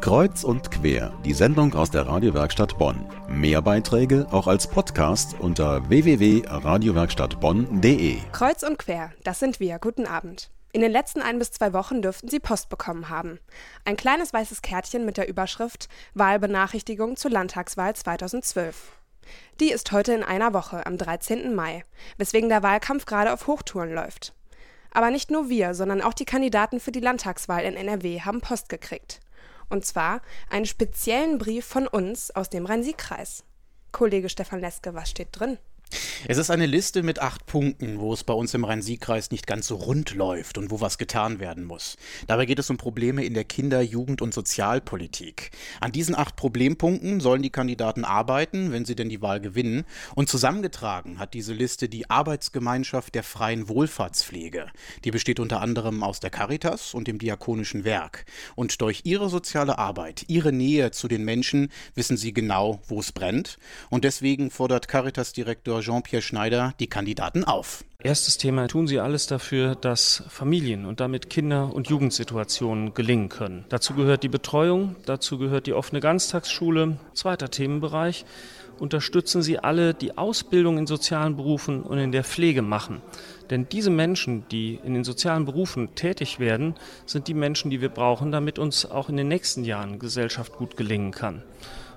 Kreuz und quer, die Sendung aus der Radiowerkstatt Bonn. Mehr Beiträge auch als Podcast unter www.radiowerkstattbonn.de. Kreuz und quer, das sind wir. Guten Abend. In den letzten ein bis zwei Wochen dürften Sie Post bekommen haben. Ein kleines weißes Kärtchen mit der Überschrift Wahlbenachrichtigung zur Landtagswahl 2012. Die ist heute in einer Woche, am 13. Mai, weswegen der Wahlkampf gerade auf Hochtouren läuft. Aber nicht nur wir, sondern auch die Kandidaten für die Landtagswahl in NRW haben Post gekriegt. Und zwar einen speziellen Brief von uns aus dem Rhein-Sieg-Kreis. Kollege Stefan Leske, was steht drin? Es ist eine Liste mit acht Punkten, wo es bei uns im Rhein-Sieg-Kreis nicht ganz so rund läuft und wo was getan werden muss. Dabei geht es um Probleme in der Kinder-, Jugend- und Sozialpolitik. An diesen acht Problempunkten sollen die Kandidaten arbeiten, wenn sie denn die Wahl gewinnen. Und zusammengetragen hat diese Liste die Arbeitsgemeinschaft der freien Wohlfahrtspflege. Die besteht unter anderem aus der Caritas und dem Diakonischen Werk. Und durch ihre soziale Arbeit, ihre Nähe zu den Menschen, wissen sie genau, wo es brennt. Und deswegen fordert Caritas-Direktor Jean-Pierre Schneider die Kandidaten auf. Erstes Thema, tun Sie alles dafür, dass Familien und damit Kinder- und Jugendsituationen gelingen können. Dazu gehört die Betreuung, dazu gehört die offene Ganztagsschule. Zweiter Themenbereich, unterstützen Sie alle, die Ausbildung in sozialen Berufen und in der Pflege machen. Denn diese Menschen, die in den sozialen Berufen tätig werden, sind die Menschen, die wir brauchen, damit uns auch in den nächsten Jahren Gesellschaft gut gelingen kann.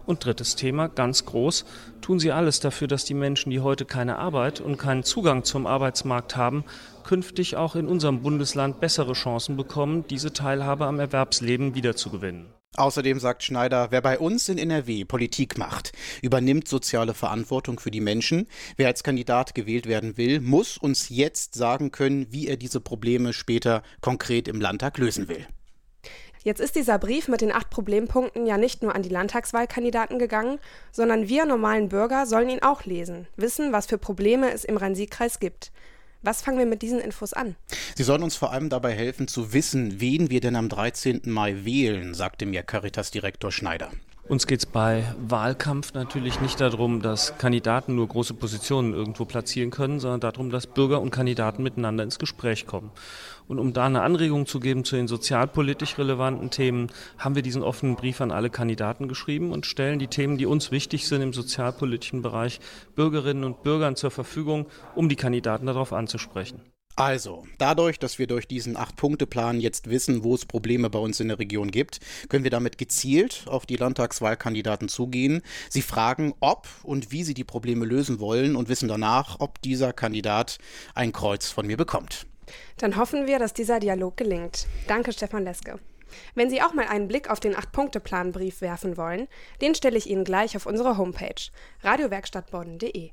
Und drittes Thema, ganz groß, tun Sie alles dafür, dass die Menschen, die heute keine Arbeit und keinen Zugang zum Arbeitsmarkt haben, künftig auch in unserem Bundesland bessere Chancen bekommen, diese Teilhabe am Erwerbsleben wiederzugewinnen. Außerdem sagt Schneider, wer bei uns in NRW Politik macht, übernimmt soziale Verantwortung für die Menschen. Wer als Kandidat gewählt werden will, muss uns jetzt sagen können, wie er diese Probleme später konkret im Landtag lösen will. Jetzt ist dieser Brief mit den acht Problempunkten ja nicht nur an die Landtagswahlkandidaten gegangen, sondern wir normalen Bürger sollen ihn auch lesen, wissen, was für Probleme es im Rhein-Sieg-Kreis gibt. Was fangen wir mit diesen Infos an? Sie sollen uns vor allem dabei helfen zu wissen, wen wir denn am 13. Mai wählen, sagte mir Caritas-Direktor Schneider. Uns geht es bei Wahlkampf natürlich nicht darum, dass Kandidaten nur große Positionen irgendwo platzieren können, sondern darum, dass Bürger und Kandidaten miteinander ins Gespräch kommen. Und um da eine Anregung zu geben zu den sozialpolitisch relevanten Themen, haben wir diesen offenen Brief an alle Kandidaten geschrieben und stellen die Themen, die uns wichtig sind im sozialpolitischen Bereich, Bürgerinnen und Bürgern zur Verfügung, um die Kandidaten darauf anzusprechen. Also, dadurch, dass wir durch diesen Acht-Punkte-Plan jetzt wissen, wo es Probleme bei uns in der Region gibt, können wir damit gezielt auf die Landtagswahlkandidaten zugehen. Sie fragen, ob und wie sie die Probleme lösen wollen und wissen danach, ob dieser Kandidat ein Kreuz von mir bekommt. Dann hoffen wir, dass dieser Dialog gelingt. Danke, Stefan Leske. Wenn Sie auch mal einen Blick auf den Acht-Punkte-Plan-Brief werfen wollen, den stelle ich Ihnen gleich auf unsere Homepage radiowerkstattbonn.de.